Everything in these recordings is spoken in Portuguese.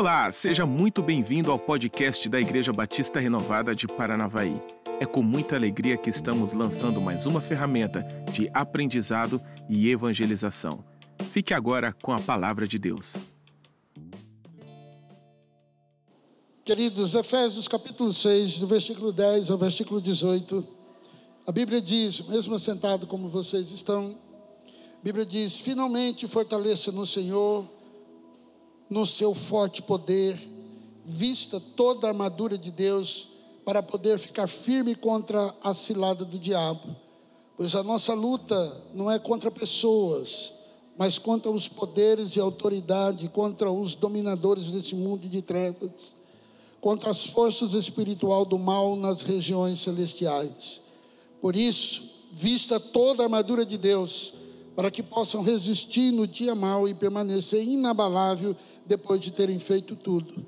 Olá, seja muito bem-vindo ao podcast da Igreja Batista Renovada de Paranavaí. É com muita alegria que estamos lançando mais uma ferramenta de aprendizado e evangelização. Fique agora com a palavra de Deus. Queridos, Efésios capítulo 6, do versículo 10 ao versículo 18, a Bíblia diz, mesmo assentado como vocês estão, a Bíblia diz: finalmente fortaleça no Senhor no seu forte poder, vista toda a armadura de Deus para poder ficar firme contra a cilada do diabo. Pois a nossa luta não é contra pessoas, mas contra os poderes e autoridade, contra os dominadores desse mundo de trevas, contra as forças espiritual do mal nas regiões celestiais. Por isso, vista toda a armadura de Deus, para que possam resistir no dia mau e permanecer inabalável depois de terem feito tudo.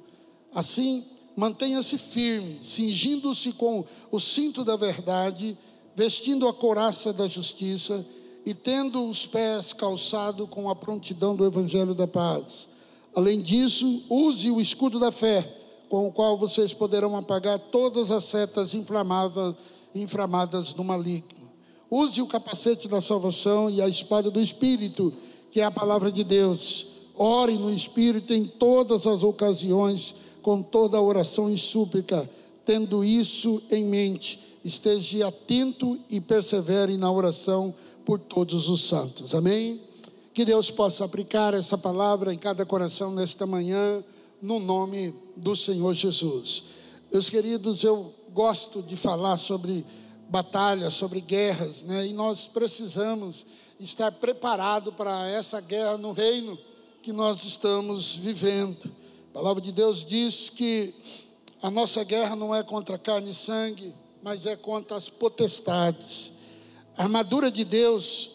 Assim, mantenha-se firme, cingindo-se com o cinto da verdade, vestindo a couraça da justiça e tendo os pés calçados com a prontidão do evangelho da paz. Além disso, use o escudo da fé, com o qual vocês poderão apagar todas as setas inflamadas, do maligno. Use o capacete da salvação e a espada do Espírito, que é a palavra de Deus Ore no Espírito em todas as ocasiões, com toda a oração e súplica, tendo isso em mente. Esteja atento e persevere na oração por todos os santos. Amém? Que Deus possa aplicar essa palavra em cada coração nesta manhã, no nome do Senhor Jesus. Meus queridos, eu gosto de falar sobre batalhas, sobre guerras, né? E nós precisamos estar preparados para essa guerra no reino que nós estamos vivendo. A palavra de Deus diz que a nossa guerra não é contra carne e sangue, mas é contra as potestades. A armadura de Deus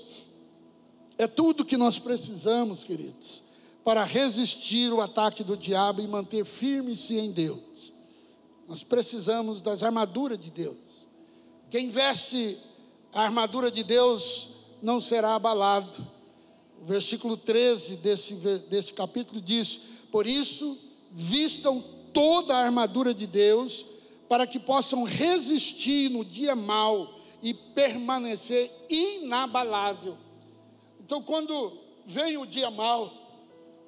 é tudo que nós precisamos, queridos, para resistir o ataque do diabo e manter firme-se em Deus. Nós precisamos das armaduras de Deus. Quem veste a armadura de Deus não será abalado o versículo 13 desse, desse capítulo diz: Por isso, vistam toda a armadura de Deus, para que possam resistir no dia mau e permanecer inabalável. Então, quando vem o dia mau,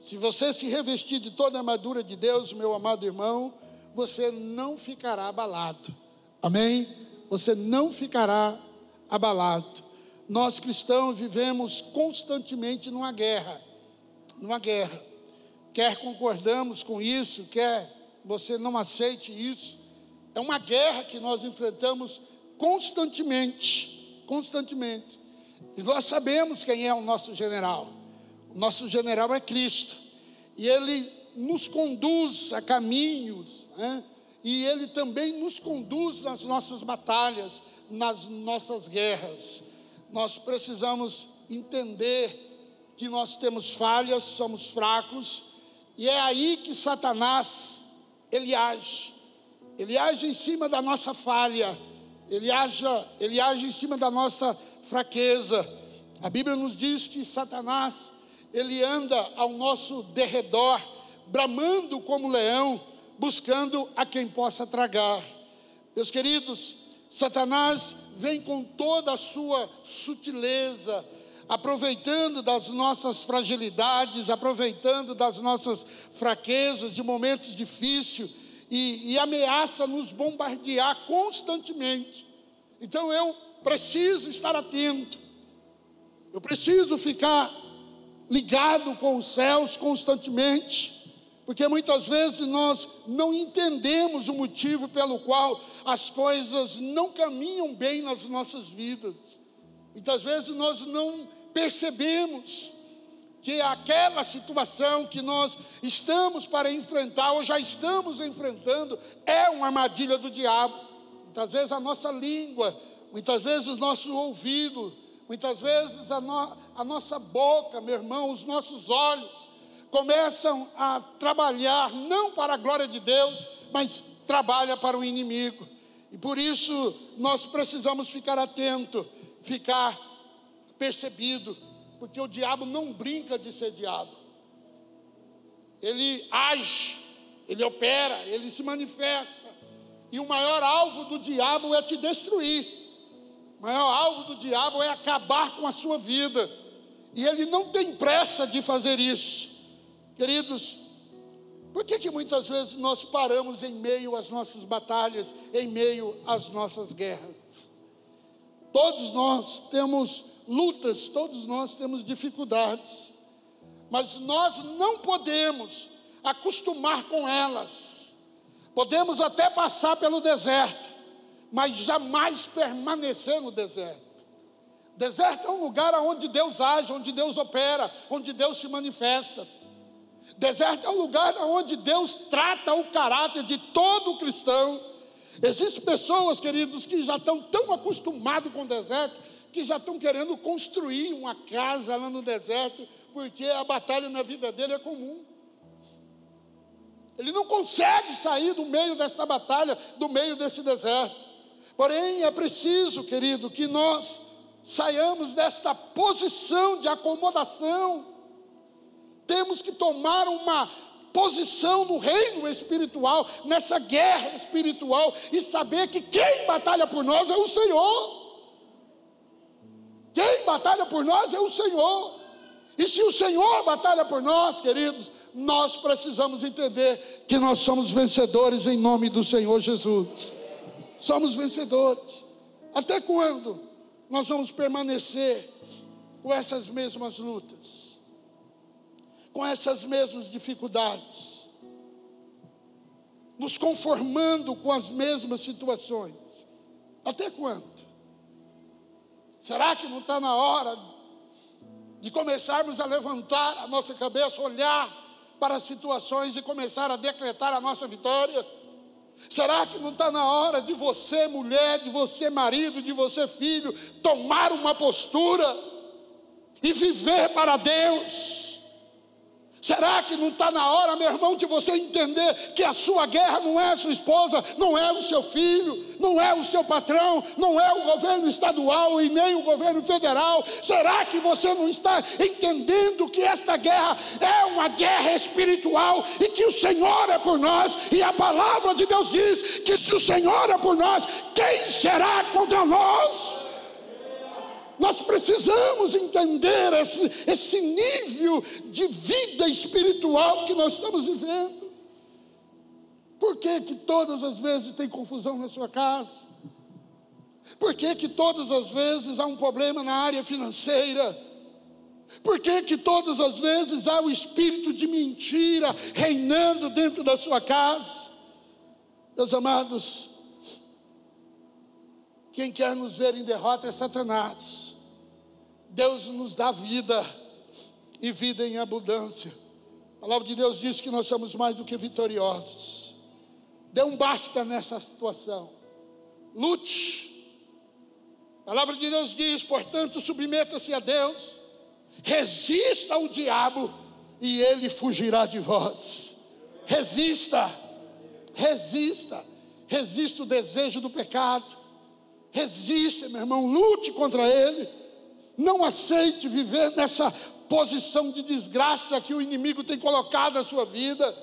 se você se revestir de toda a armadura de Deus, meu amado irmão, você não ficará abalado. Amém? Você não ficará abalado nós cristãos vivemos constantemente numa guerra, numa guerra. Quer concordamos com isso, quer você não aceite isso, é uma guerra que nós enfrentamos constantemente, constantemente. E nós sabemos quem é o nosso general. O nosso general é Cristo. E ele nos conduz a caminhos, né? E ele também nos conduz nas nossas batalhas, nas nossas guerras nós precisamos entender que nós temos falhas, somos fracos, e é aí que Satanás ele age. Ele age em cima da nossa falha, ele age, ele age em cima da nossa fraqueza. A Bíblia nos diz que Satanás ele anda ao nosso derredor, bramando como leão, buscando a quem possa tragar. Meus queridos, Satanás vem com toda a sua sutileza, aproveitando das nossas fragilidades, aproveitando das nossas fraquezas, de momentos difíceis, e, e ameaça nos bombardear constantemente. Então eu preciso estar atento, eu preciso ficar ligado com os céus constantemente porque muitas vezes nós não entendemos o motivo pelo qual as coisas não caminham bem nas nossas vidas. Muitas vezes nós não percebemos que aquela situação que nós estamos para enfrentar ou já estamos enfrentando é uma armadilha do diabo. Muitas vezes a nossa língua, muitas vezes o nosso ouvido, muitas vezes a, no, a nossa boca, meu irmão, os nossos olhos, começam a trabalhar não para a glória de Deus, mas trabalha para o inimigo. E por isso nós precisamos ficar atento, ficar percebido, porque o diabo não brinca de ser diabo. Ele age ele opera, ele se manifesta. E o maior alvo do diabo é te destruir. O maior alvo do diabo é acabar com a sua vida. E ele não tem pressa de fazer isso. Queridos, por que, que muitas vezes nós paramos em meio às nossas batalhas, em meio às nossas guerras? Todos nós temos lutas, todos nós temos dificuldades, mas nós não podemos acostumar com elas. Podemos até passar pelo deserto, mas jamais permanecer no deserto. Deserto é um lugar onde Deus age, onde Deus opera, onde Deus se manifesta. Deserto é um lugar onde Deus trata o caráter de todo cristão. Existem pessoas, queridos, que já estão tão acostumados com o deserto, que já estão querendo construir uma casa lá no deserto, porque a batalha na vida dele é comum. Ele não consegue sair do meio dessa batalha, do meio desse deserto. Porém, é preciso, querido, que nós saiamos desta posição de acomodação. Temos que tomar uma posição no reino espiritual, nessa guerra espiritual, e saber que quem batalha por nós é o Senhor. Quem batalha por nós é o Senhor. E se o Senhor batalha por nós, queridos, nós precisamos entender que nós somos vencedores em nome do Senhor Jesus. Somos vencedores. Até quando nós vamos permanecer com essas mesmas lutas? Com essas mesmas dificuldades? Nos conformando com as mesmas situações? Até quando? Será que não está na hora de começarmos a levantar a nossa cabeça, olhar para as situações e começar a decretar a nossa vitória? Será que não está na hora de você, mulher, de você, marido, de você, filho, tomar uma postura e viver para Deus? Será que não está na hora, meu irmão, de você entender que a sua guerra não é a sua esposa, não é o seu filho, não é o seu patrão, não é o governo estadual e nem o governo federal? Será que você não está entendendo que esta guerra é uma guerra espiritual e que o Senhor é por nós? E a palavra de Deus diz que se o Senhor é por nós, quem será contra nós? Nós precisamos entender esse, esse nível de vida espiritual que nós estamos vivendo. Por que, que todas as vezes tem confusão na sua casa? Por que, que todas as vezes há um problema na área financeira? Por que, que todas as vezes há o espírito de mentira reinando dentro da sua casa? Meus amados, quem quer nos ver em derrota é Satanás. Deus nos dá vida e vida em abundância. A palavra de Deus diz que nós somos mais do que vitoriosos. Dê um basta nessa situação. Lute. A palavra de Deus diz, portanto, submeta-se a Deus, resista ao diabo e ele fugirá de vós. Resista, resista, resista o desejo do pecado, resista, meu irmão, lute contra ele não aceite viver nessa posição de desgraça que o inimigo tem colocado na sua vida.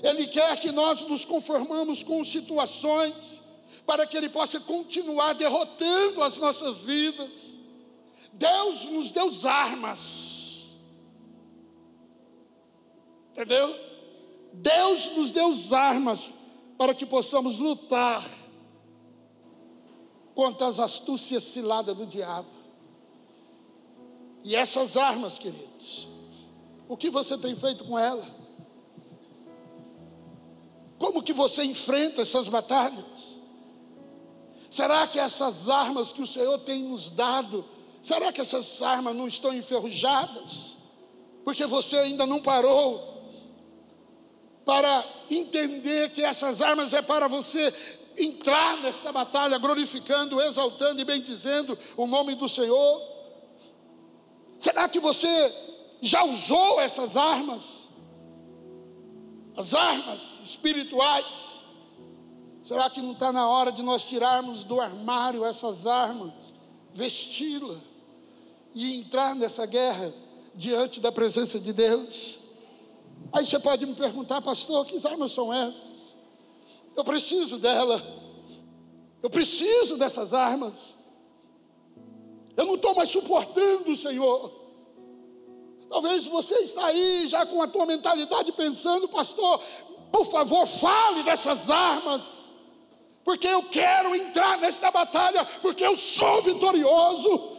Ele quer que nós nos conformamos com situações para que ele possa continuar derrotando as nossas vidas. Deus nos deu armas. Entendeu? Deus nos deu armas para que possamos lutar contra as astúcias ciladas do diabo. E essas armas, queridos, o que você tem feito com ela? Como que você enfrenta essas batalhas? Será que essas armas que o Senhor tem nos dado, será que essas armas não estão enferrujadas? Porque você ainda não parou para entender que essas armas é para você entrar nesta batalha glorificando, exaltando e bendizendo o nome do Senhor. Será que você já usou essas armas? As armas espirituais? Será que não está na hora de nós tirarmos do armário essas armas, vesti-la e entrar nessa guerra diante da presença de Deus? Aí você pode me perguntar, pastor, que armas são essas? Eu preciso dela. Eu preciso dessas armas. Eu não estou mais suportando, Senhor. Talvez você está aí já com a tua mentalidade pensando, pastor, por favor, fale dessas armas. Porque eu quero entrar nesta batalha, porque eu sou vitorioso.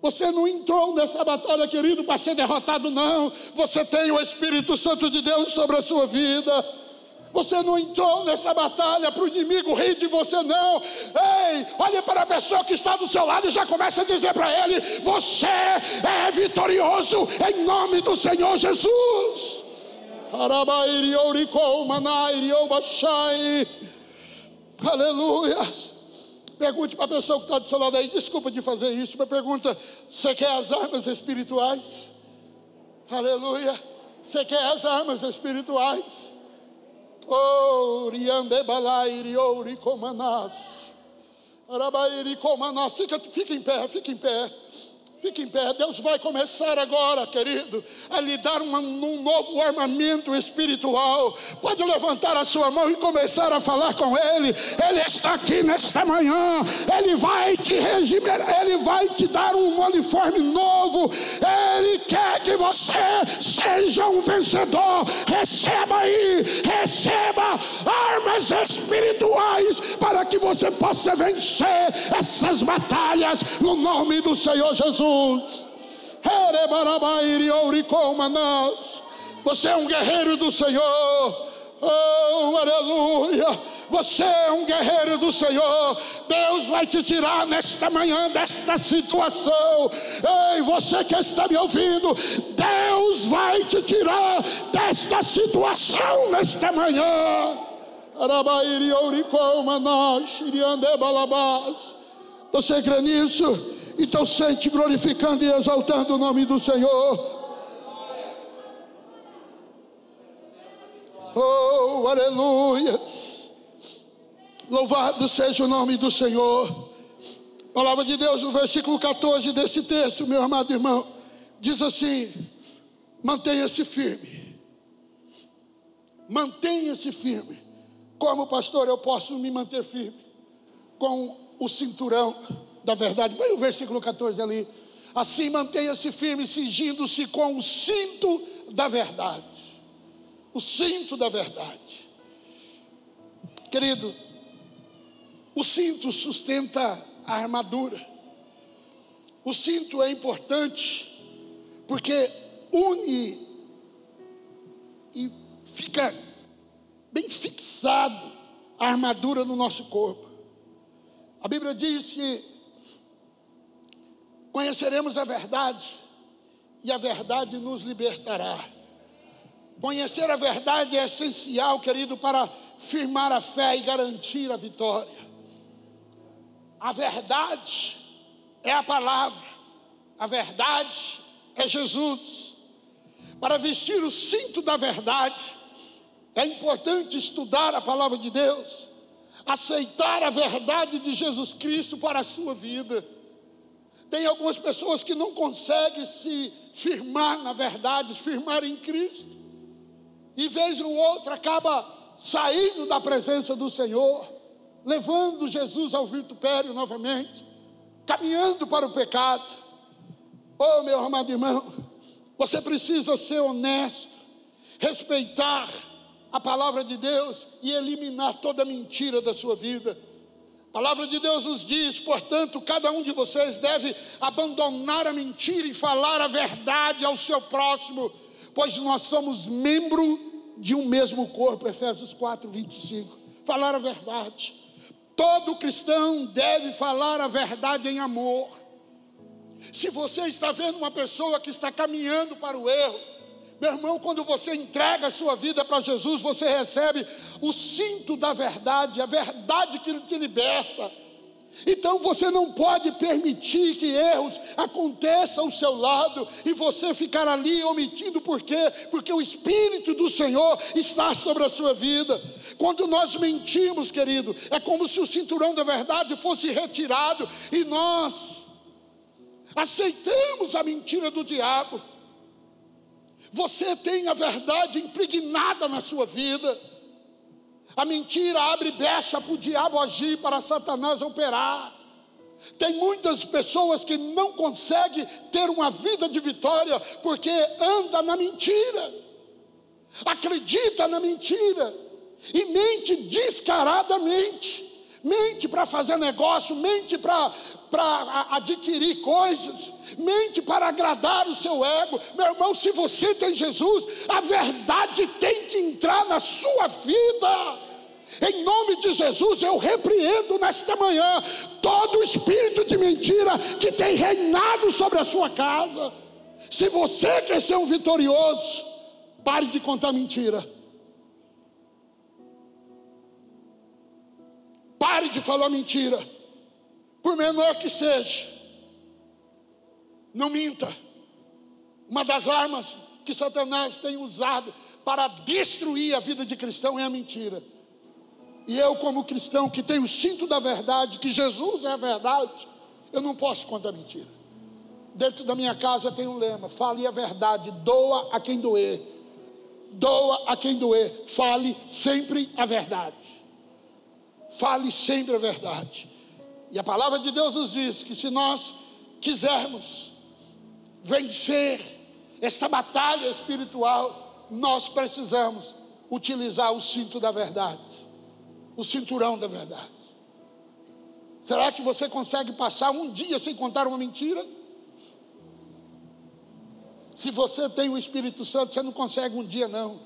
Você não entrou nessa batalha, querido, para ser derrotado, não. Você tem o Espírito Santo de Deus sobre a sua vida. Você não entrou nessa batalha para o inimigo rir de você, não. Ei, olhe para a pessoa que está do seu lado e já começa a dizer para ele: Você é vitorioso em nome do Senhor Jesus. Aleluia. Pergunte para a pessoa que está do seu lado aí, desculpa de fazer isso, mas pergunta: Você quer as armas espirituais? Aleluia. Você quer as armas espirituais? Fica, fica em pé, fica em pé. Fique em pé, Deus vai começar agora, querido, a lhe dar um, um, novo armamento espiritual. Pode levantar a sua mão e começar a falar com Ele. Ele está aqui nesta manhã, Ele vai te regimir, Ele vai te dar um uniforme novo. Ele quer que você seja um vencedor. Receba aí, receba armas espirituais para que você possa vencer essas batalhas no nome do Senhor Jesus. Jesus. Você é um guerreiro do Senhor. Oh, aleluia. Você é um guerreiro do Senhor. Deus vai te tirar nesta manhã desta situação. Ei, você que está me ouvindo, Deus vai te tirar desta situação nesta manhã. Você crê nisso? Então sente glorificando e exaltando o nome do Senhor. Oh, aleluias. Louvado seja o nome do Senhor. palavra de Deus, no versículo 14 desse texto, meu amado irmão, diz assim: mantenha-se firme. Mantenha-se firme. Como pastor, eu posso me manter firme com o cinturão da verdade. Põe o versículo 14 ali. Assim mantenha-se firme, cingindo-se com o cinto da verdade. O cinto da verdade. Querido, o cinto sustenta a armadura. O cinto é importante porque une e fica bem fixado a armadura no nosso corpo. A Bíblia diz que Conheceremos a verdade e a verdade nos libertará. Conhecer a verdade é essencial, querido, para firmar a fé e garantir a vitória. A verdade é a palavra, a verdade é Jesus. Para vestir o cinto da verdade, é importante estudar a palavra de Deus, aceitar a verdade de Jesus Cristo para a sua vida. Tem algumas pessoas que não conseguem se firmar na verdade, se firmar em Cristo. E vez ou outra acaba saindo da presença do Senhor, levando Jesus ao vitupério novamente, caminhando para o pecado. Oh, meu amado irmão, você precisa ser honesto, respeitar a palavra de Deus e eliminar toda mentira da sua vida. Palavra de Deus nos diz, portanto, cada um de vocês deve abandonar a mentira e falar a verdade ao seu próximo, pois nós somos membro de um mesmo corpo, Efésios 4, 25. Falar a verdade. Todo cristão deve falar a verdade em amor. Se você está vendo uma pessoa que está caminhando para o erro, meu irmão, quando você entrega a sua vida para Jesus, você recebe o cinto da verdade, a verdade que te liberta. Então você não pode permitir que erros aconteçam ao seu lado e você ficar ali omitindo, por quê? Porque o Espírito do Senhor está sobre a sua vida. Quando nós mentimos, querido, é como se o cinturão da verdade fosse retirado e nós aceitamos a mentira do diabo. Você tem a verdade impregnada na sua vida. A mentira abre brecha para o diabo agir, para Satanás operar. Tem muitas pessoas que não conseguem ter uma vida de vitória porque anda na mentira, acredita na mentira e mente descaradamente. Mente para fazer negócio, mente para adquirir coisas, mente para agradar o seu ego. Meu irmão, se você tem Jesus, a verdade tem que entrar na sua vida. Em nome de Jesus, eu repreendo nesta manhã todo o espírito de mentira que tem reinado sobre a sua casa. Se você quer ser um vitorioso, pare de contar mentira. Pare de falar mentira, por menor que seja. Não minta. Uma das armas que Satanás tem usado para destruir a vida de cristão é a mentira. E eu, como cristão que tenho o cinto da verdade, que Jesus é a verdade, eu não posso contar mentira. Dentro da minha casa tem um lema: fale a verdade, doa a quem doer. Doa a quem doer, fale sempre a verdade. Fale sempre a verdade. E a palavra de Deus nos diz que se nós quisermos vencer essa batalha espiritual, nós precisamos utilizar o cinto da verdade o cinturão da verdade. Será que você consegue passar um dia sem contar uma mentira? Se você tem o Espírito Santo, você não consegue um dia, não.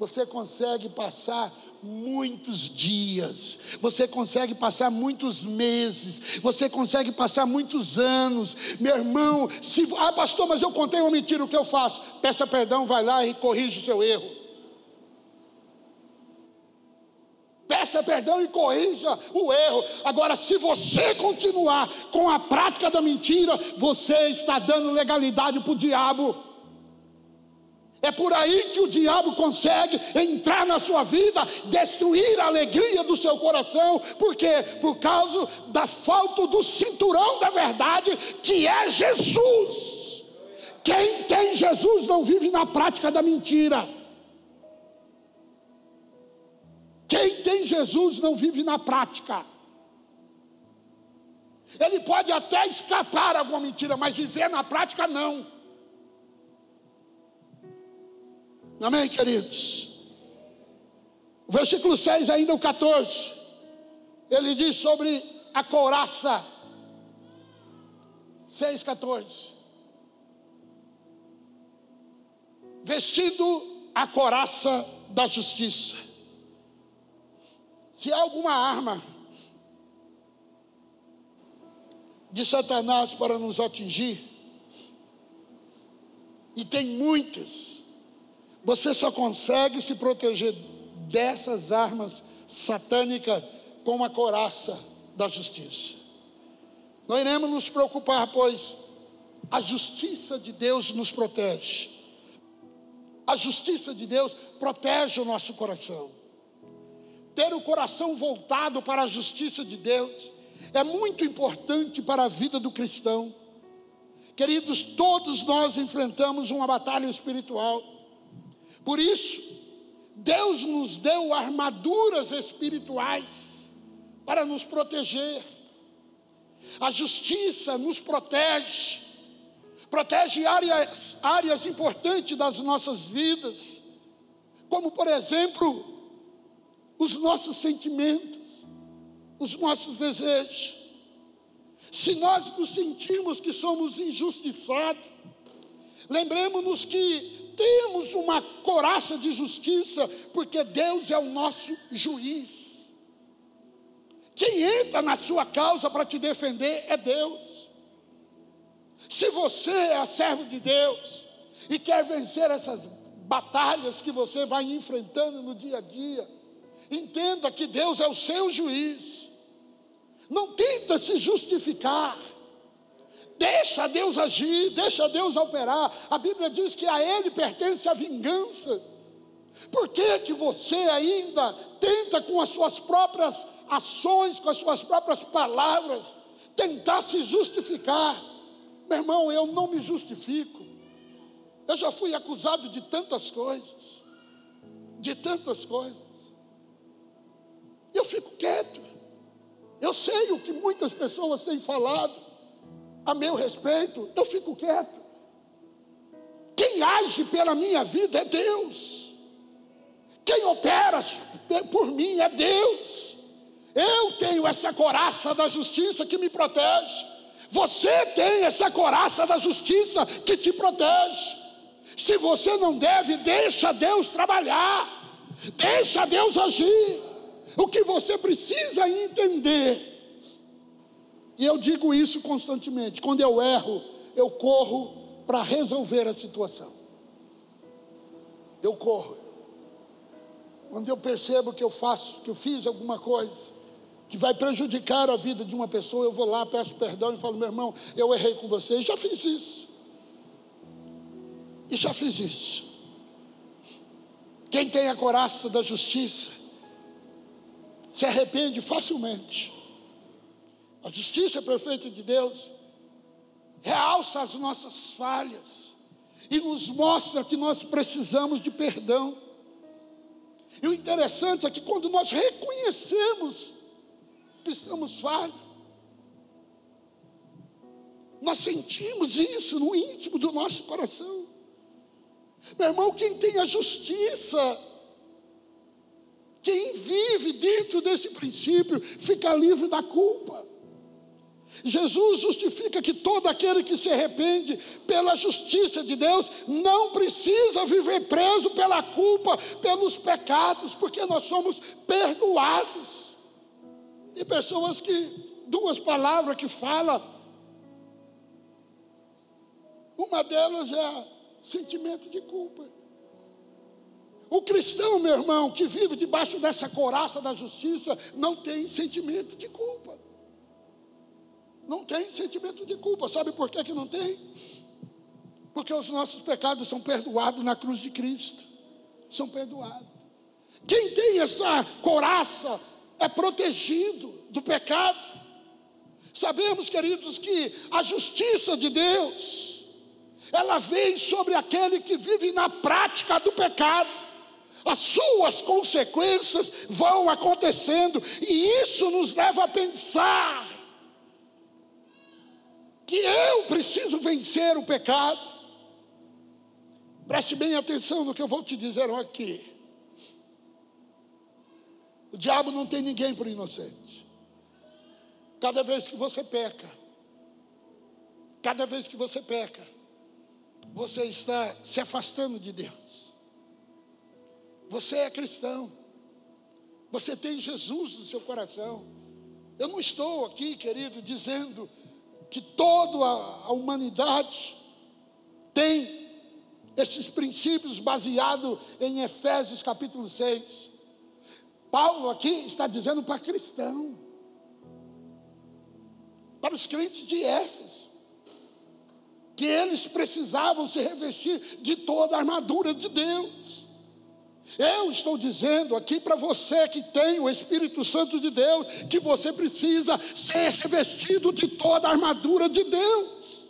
Você consegue passar muitos dias, você consegue passar muitos meses, você consegue passar muitos anos. Meu irmão, se. Ah, pastor, mas eu contei uma mentira, o que eu faço? Peça perdão, vai lá e corrija o seu erro. peça perdão e corrija o erro. Agora, se você continuar com a prática da mentira, você está dando legalidade para o diabo. É por aí que o diabo consegue entrar na sua vida, destruir a alegria do seu coração, porque por causa da falta do cinturão da verdade, que é Jesus. Quem tem Jesus não vive na prática da mentira. Quem tem Jesus não vive na prática. Ele pode até escapar alguma mentira, mas viver na prática não. Amém, queridos? O versículo 6, ainda o 14, ele diz sobre a couraça. 6, 14. Vestido a coraça da justiça se há alguma arma de Satanás para nos atingir, e tem muitas, você só consegue se proteger dessas armas satânicas com a coraça da justiça. Não iremos nos preocupar, pois a justiça de Deus nos protege. A justiça de Deus protege o nosso coração ter o coração voltado para a justiça de Deus é muito importante para a vida do cristão. Queridos, todos nós enfrentamos uma batalha espiritual. Por isso, Deus nos deu armaduras espirituais para nos proteger. A justiça nos protege, protege áreas, áreas importantes das nossas vidas, como por exemplo, os nossos sentimentos, os nossos desejos. Se nós nos sentimos que somos injustiçados, lembremos-nos que temos uma coraça de justiça, porque Deus é o nosso juiz. Quem entra na sua causa para te defender é Deus. Se você é servo de Deus e quer vencer essas batalhas que você vai enfrentando no dia a dia, Entenda que Deus é o seu juiz. Não tenta se justificar. Deixa Deus agir, deixa Deus operar. A Bíblia diz que a Ele pertence a vingança. Por que, que você ainda tenta com as suas próprias ações, com as suas próprias palavras, tentar se justificar? Meu irmão, eu não me justifico. Eu já fui acusado de tantas coisas, de tantas coisas. Eu fico quieto. Eu sei o que muitas pessoas têm falado a meu respeito, eu fico quieto. Quem age pela minha vida é Deus. Quem opera por mim é Deus. Eu tenho essa coraça da justiça que me protege. Você tem essa coraça da justiça que te protege. Se você não deve, deixa Deus trabalhar, deixa Deus agir. O que você precisa entender, e eu digo isso constantemente: quando eu erro, eu corro para resolver a situação. Eu corro. Quando eu percebo que eu faço, que eu fiz alguma coisa que vai prejudicar a vida de uma pessoa, eu vou lá, peço perdão e falo, meu irmão, eu errei com você, e já fiz isso. E já fiz isso. Quem tem a coraça da justiça se arrepende facilmente. A justiça perfeita de Deus realça as nossas falhas e nos mostra que nós precisamos de perdão. E o interessante é que quando nós reconhecemos que estamos falhos, nós sentimos isso no íntimo do nosso coração. Meu irmão, quem tem a justiça, quem vive dentro desse princípio, fica livre da culpa. Jesus justifica que todo aquele que se arrepende pela justiça de Deus não precisa viver preso pela culpa, pelos pecados, porque nós somos perdoados. E pessoas que, duas palavras que fala, uma delas é sentimento de culpa. O cristão, meu irmão, que vive debaixo dessa coraça da justiça, não tem sentimento de culpa. Não tem sentimento de culpa. Sabe por que, que não tem? Porque os nossos pecados são perdoados na cruz de Cristo. São perdoados. Quem tem essa coraça é protegido do pecado. Sabemos, queridos, que a justiça de Deus ela vem sobre aquele que vive na prática do pecado. As suas consequências vão acontecendo, e isso nos leva a pensar que eu preciso vencer o pecado. Preste bem atenção no que eu vou te dizer aqui. O diabo não tem ninguém por inocente. Cada vez que você peca, cada vez que você peca, você está se afastando de Deus. Você é cristão. Você tem Jesus no seu coração. Eu não estou aqui, querido, dizendo que toda a humanidade tem esses princípios baseados em Efésios capítulo 6. Paulo aqui está dizendo para cristão, para os crentes de Éfeso que eles precisavam se revestir de toda a armadura de Deus. Eu estou dizendo aqui para você que tem o Espírito Santo de Deus, que você precisa ser revestido de toda a armadura de Deus,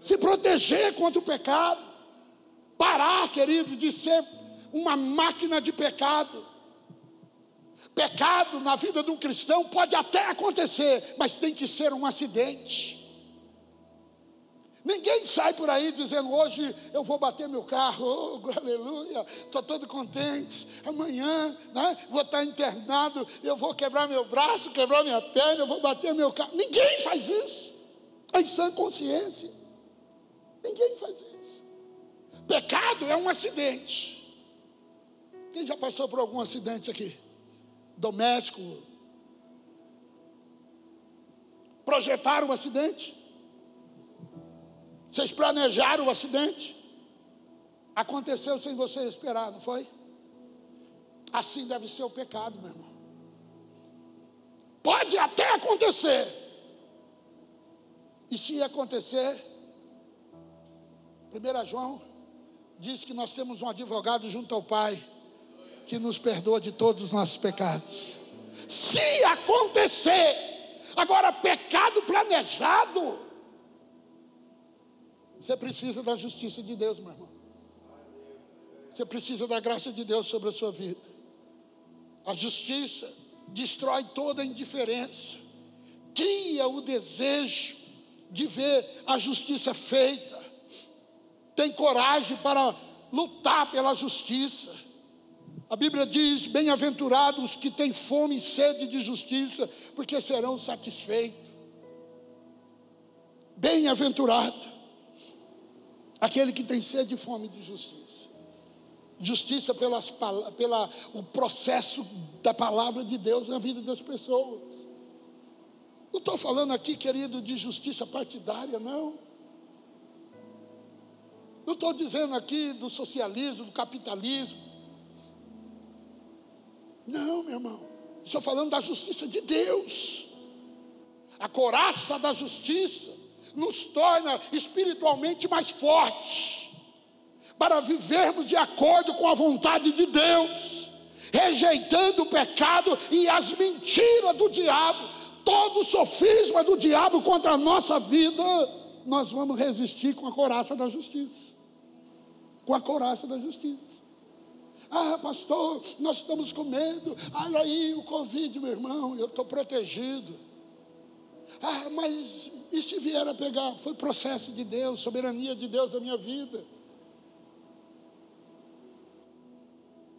se proteger contra o pecado, parar, querido, de ser uma máquina de pecado. Pecado na vida de um cristão pode até acontecer, mas tem que ser um acidente. Ninguém sai por aí dizendo hoje eu vou bater meu carro, oh, aleluia, estou todo contente. Amanhã né, vou estar internado, eu vou quebrar meu braço, quebrar minha perna, eu vou bater meu carro. Ninguém faz isso. Em sã consciência. Ninguém faz isso. Pecado é um acidente. Quem já passou por algum acidente aqui? Doméstico? Projetaram um acidente? Vocês planejaram o acidente? Aconteceu sem você esperar, não foi? Assim deve ser o pecado, meu irmão. Pode até acontecer. E se acontecer, 1 João diz que nós temos um advogado junto ao Pai que nos perdoa de todos os nossos pecados. Se acontecer, agora pecado planejado, Você precisa da justiça de Deus, meu irmão. Você precisa da graça de Deus sobre a sua vida. A justiça destrói toda a indiferença, cria o desejo de ver a justiça feita, tem coragem para lutar pela justiça. A Bíblia diz: Bem-aventurados que têm fome e sede de justiça, porque serão satisfeitos. Bem-aventurado aquele que tem sede e fome de justiça. Justiça pelas, pela o processo da palavra de Deus na vida das pessoas. Não estou falando aqui, querido, de justiça partidária, não. Não estou dizendo aqui do socialismo, do capitalismo. Não, meu irmão. Estou falando da justiça de Deus. A coraça da justiça nos torna espiritualmente mais fortes para vivermos de acordo com a vontade de Deus, rejeitando o pecado e as mentiras do diabo, todo o sofisma do diabo contra a nossa vida, nós vamos resistir com a coraça da justiça. Com a coraça da justiça. Ah, pastor, nós estamos com medo. Olha aí o Covid, meu irmão, eu estou protegido. Ah, mas e se vier a pegar? Foi processo de Deus, soberania de Deus da minha vida.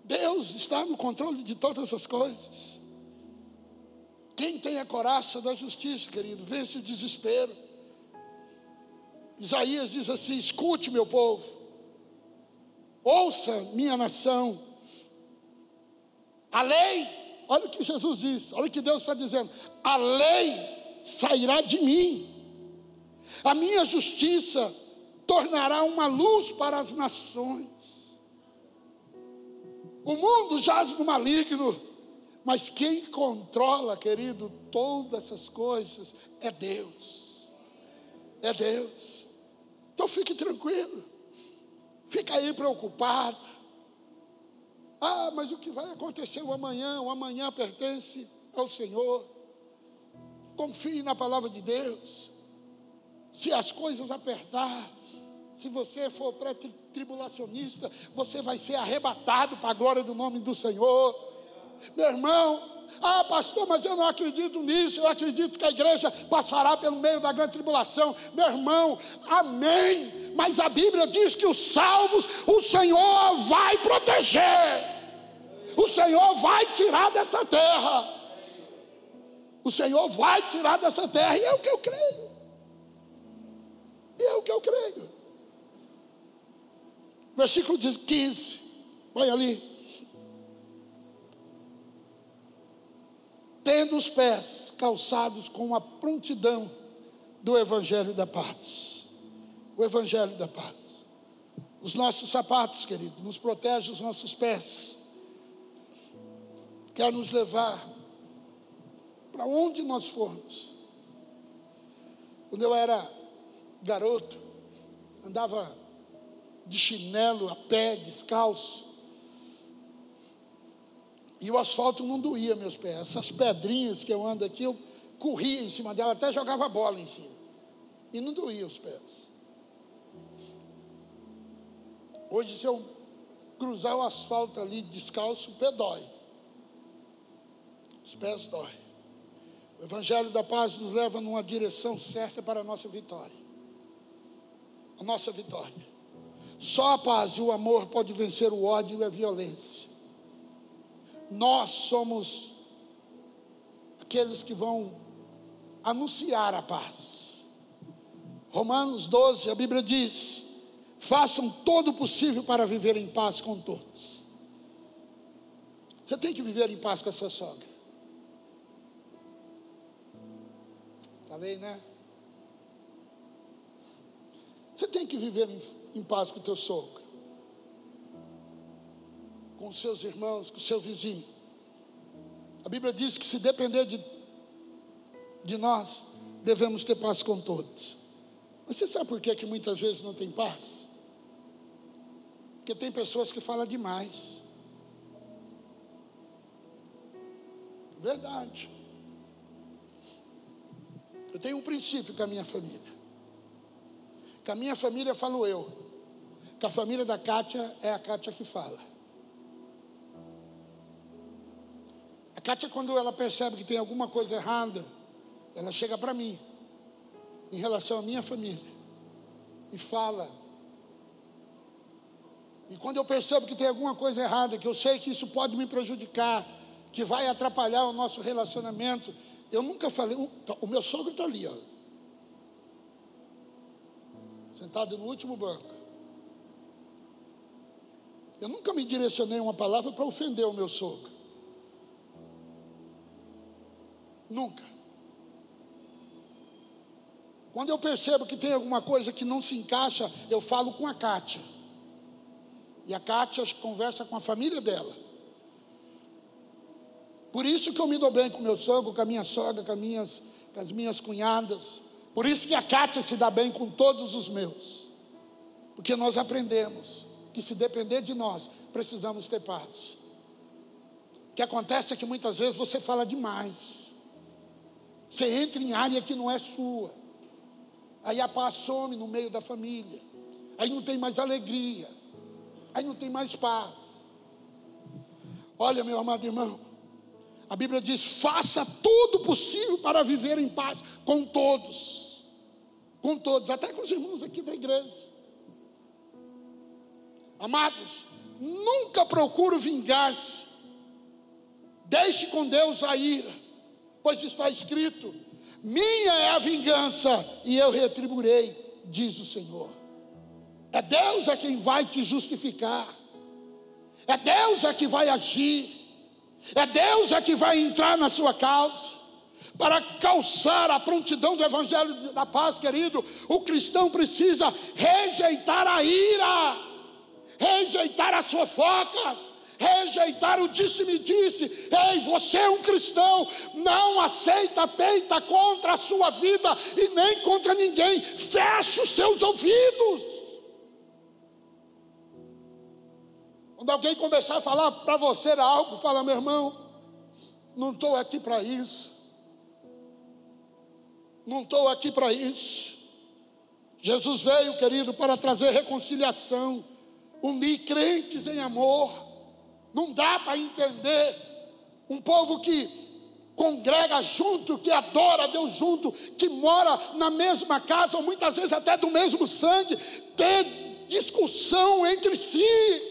Deus está no controle de todas as coisas. Quem tem a coraça da justiça, querido, vence o desespero. Isaías diz assim: escute, meu povo, ouça, minha nação, a lei, olha o que Jesus diz, olha o que Deus está dizendo: a lei sairá de mim, a minha justiça tornará uma luz para as nações. O mundo jaz no maligno, mas quem controla, querido, todas essas coisas é Deus. É Deus. Então fique tranquilo. Fica aí preocupado. Ah, mas o que vai acontecer o amanhã? O amanhã pertence ao Senhor. Confie na palavra de Deus. Se as coisas apertar, se você for pré-tribulacionista, você vai ser arrebatado para a glória do nome do Senhor. Meu irmão, ah, pastor, mas eu não acredito nisso. Eu acredito que a igreja passará pelo meio da grande tribulação. Meu irmão, amém. Mas a Bíblia diz que os salvos, o Senhor vai proteger. O Senhor vai tirar dessa terra. O Senhor vai tirar dessa terra. E é o que eu creio. E é o que eu creio. Versículo 15. Olha ali. Tendo os pés calçados com a prontidão do Evangelho da paz. O Evangelho da paz. Os nossos sapatos, querido, nos protege os nossos pés. Quer nos levar para onde nós formos. Quando eu era garoto, andava de chinelo, a pé, descalço. E o asfalto não doía meus pés. Essas pedrinhas que eu ando aqui, eu corria em cima dela, até jogava bola em cima. E não doía os pés. Hoje, se eu cruzar o asfalto ali descalço, o pé dói. Os pés dói. O Evangelho da Paz nos leva numa direção certa para a nossa vitória. A nossa vitória. Só a paz e o amor pode vencer o ódio e a violência. Nós somos aqueles que vão anunciar a paz. Romanos 12, a Bíblia diz: façam todo o possível para viver em paz com todos. Você tem que viver em paz com a sua sogra. Falei, né? Você tem que viver em, em paz com o teu sogro, com os seus irmãos, com o seu vizinho. A Bíblia diz que se depender de, de nós, devemos ter paz com todos. Mas você sabe por que, que muitas vezes não tem paz? Porque tem pessoas que falam demais. Verdade. Eu tenho um princípio com a minha família. Com a minha família falo eu. Com a família da Kátia é a Kátia que fala. A Kátia, quando ela percebe que tem alguma coisa errada, ela chega para mim, em relação à minha família, e fala. E quando eu percebo que tem alguma coisa errada, que eu sei que isso pode me prejudicar, que vai atrapalhar o nosso relacionamento, eu nunca falei. O meu sogro está ali, ó, sentado no último banco. Eu nunca me direcionei uma palavra para ofender o meu sogro. Nunca. Quando eu percebo que tem alguma coisa que não se encaixa, eu falo com a Kátia. E a Kátia conversa com a família dela. Por isso que eu me dou bem com meu sogro, com a minha sogra, com, minhas, com as minhas cunhadas. Por isso que a Kátia se dá bem com todos os meus. Porque nós aprendemos que se depender de nós, precisamos ter paz. O que acontece é que muitas vezes você fala demais. Você entra em área que não é sua. Aí a paz some no meio da família. Aí não tem mais alegria. Aí não tem mais paz. Olha, meu amado irmão, a Bíblia diz: faça tudo possível para viver em paz com todos. Com todos, até com os irmãos aqui da igreja. Amados, nunca procure vingar-se. Deixe com Deus a ira, pois está escrito: minha é a vingança e eu retribuirei, diz o Senhor. É Deus a quem vai te justificar. É Deus a que vai agir. É Deus é que vai entrar na sua causa. Para calçar a prontidão do Evangelho da paz, querido, o cristão precisa rejeitar a ira, rejeitar as fofocas, rejeitar o disse-me-disse. Ei, você é um cristão, não aceita peita contra a sua vida e nem contra ninguém. Feche os seus ouvidos. Quando alguém começar a falar para você algo, fala, meu irmão, não estou aqui para isso. Não estou aqui para isso. Jesus veio, querido, para trazer reconciliação, unir crentes em amor. Não dá para entender um povo que congrega junto, que adora Deus junto, que mora na mesma casa, ou muitas vezes até do mesmo sangue, ter discussão entre si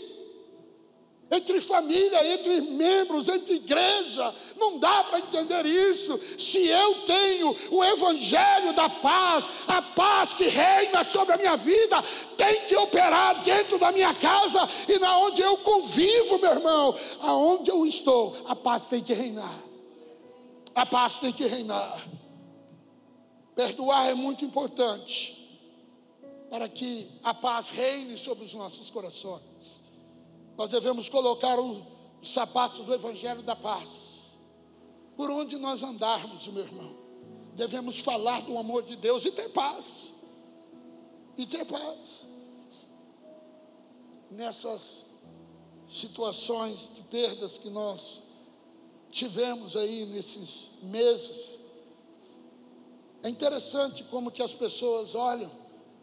entre família, entre membros, entre igreja. Não dá para entender isso. Se eu tenho o evangelho da paz, a paz que reina sobre a minha vida, tem que operar dentro da minha casa e na onde eu convivo, meu irmão, aonde eu estou, a paz tem que reinar. A paz tem que reinar. Perdoar é muito importante para que a paz reine sobre os nossos corações. Nós devemos colocar os sapatos do Evangelho da Paz. Por onde nós andarmos, meu irmão, devemos falar do amor de Deus e ter paz. E ter paz. Nessas situações de perdas que nós tivemos aí nesses meses, é interessante como que as pessoas olham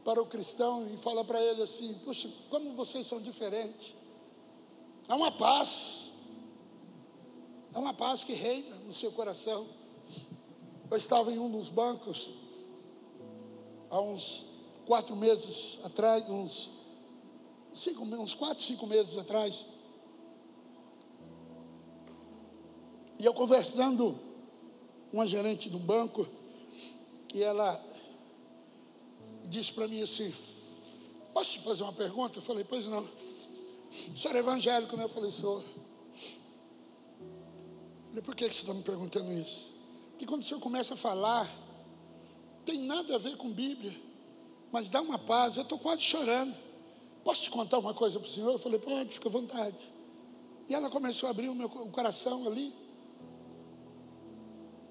para o cristão e falam para ele assim: Puxa, como vocês são diferentes. Há uma paz. Há uma paz que reina no seu coração. Eu estava em um dos bancos há uns quatro meses atrás, uns, cinco, uns quatro, cinco meses atrás. E eu conversando com uma gerente do banco, e ela disse para mim assim: Posso te fazer uma pergunta? Eu falei: Pois não. O senhor é evangélico, né? Eu falei. Eu falei, por que você está me perguntando isso? Porque quando o senhor começa a falar, tem nada a ver com Bíblia, mas dá uma paz, eu estou quase chorando. Posso te contar uma coisa para o senhor? Eu falei, pode, fica à vontade. E ela começou a abrir o meu o coração ali.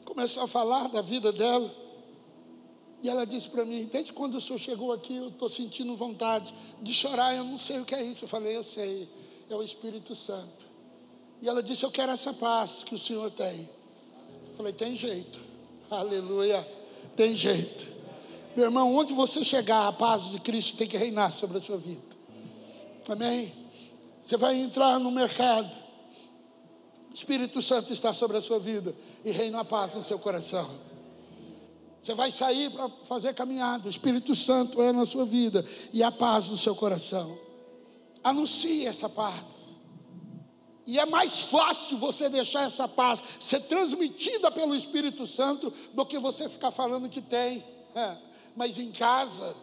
Começou a falar da vida dela. E ela disse para mim: Desde quando o senhor chegou aqui, eu estou sentindo vontade de chorar. Eu não sei o que é isso. Eu falei: Eu sei, é o Espírito Santo. E ela disse: Eu quero essa paz que o senhor tem. Eu falei: Tem jeito. Aleluia. Tem jeito. Meu irmão, onde você chegar, a paz de Cristo tem que reinar sobre a sua vida. Amém? Você vai entrar no mercado, o Espírito Santo está sobre a sua vida e reina a paz no seu coração. Você vai sair para fazer caminhada, o Espírito Santo é na sua vida e a paz no seu coração. Anuncie essa paz. E é mais fácil você deixar essa paz ser transmitida pelo Espírito Santo do que você ficar falando que tem. É. Mas em casa,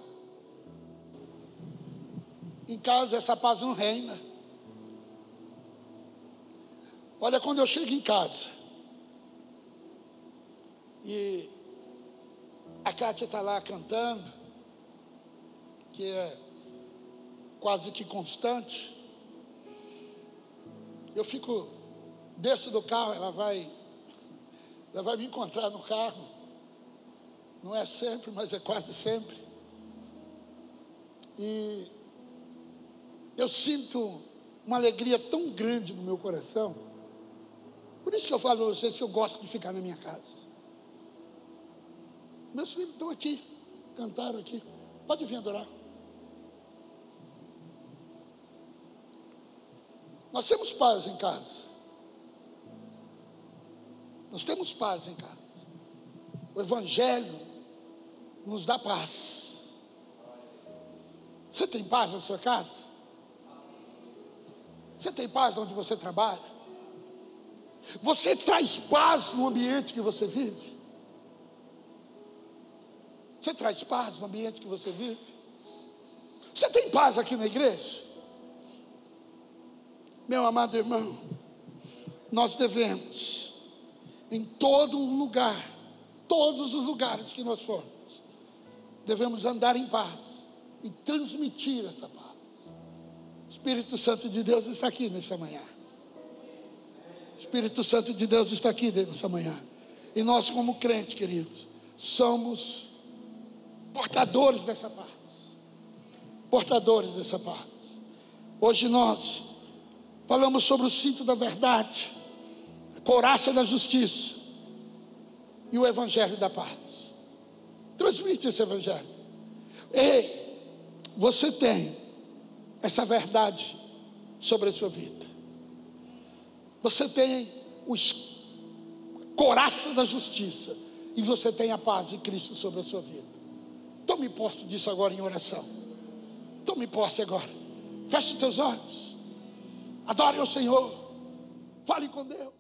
em casa essa paz não reina. Olha, quando eu chego em casa e a Kátia está lá cantando, que é quase que constante, eu fico, desço do carro, ela vai, ela vai me encontrar no carro. Não é sempre, mas é quase sempre. E eu sinto uma alegria tão grande no meu coração. Por isso que eu falo a vocês que eu gosto de ficar na minha casa. Meus filhos estão aqui, cantaram aqui. Pode vir adorar. Nós temos paz em casa. Nós temos paz em casa. O Evangelho nos dá paz. Você tem paz na sua casa? Você tem paz onde você trabalha? Você traz paz no ambiente que você vive? Você traz paz no ambiente que você vive? Você tem paz aqui na igreja? Meu amado irmão, nós devemos, em todo lugar, todos os lugares que nós formos, devemos andar em paz e transmitir essa paz. O Espírito Santo de Deus está aqui nessa manhã. O Espírito Santo de Deus está aqui nessa manhã. E nós, como crentes, queridos, somos portadores dessa paz. Portadores dessa paz. Hoje nós Falamos sobre o cinto da verdade, a coraça da justiça e o evangelho da paz. Transmite esse evangelho. Ei, você tem essa verdade sobre a sua vida. Você tem o coraça da justiça e você tem a paz de Cristo sobre a sua vida. Tome posse disso agora em oração. Tome posse agora. Feche teus olhos. Adore o Senhor. Fale com Deus.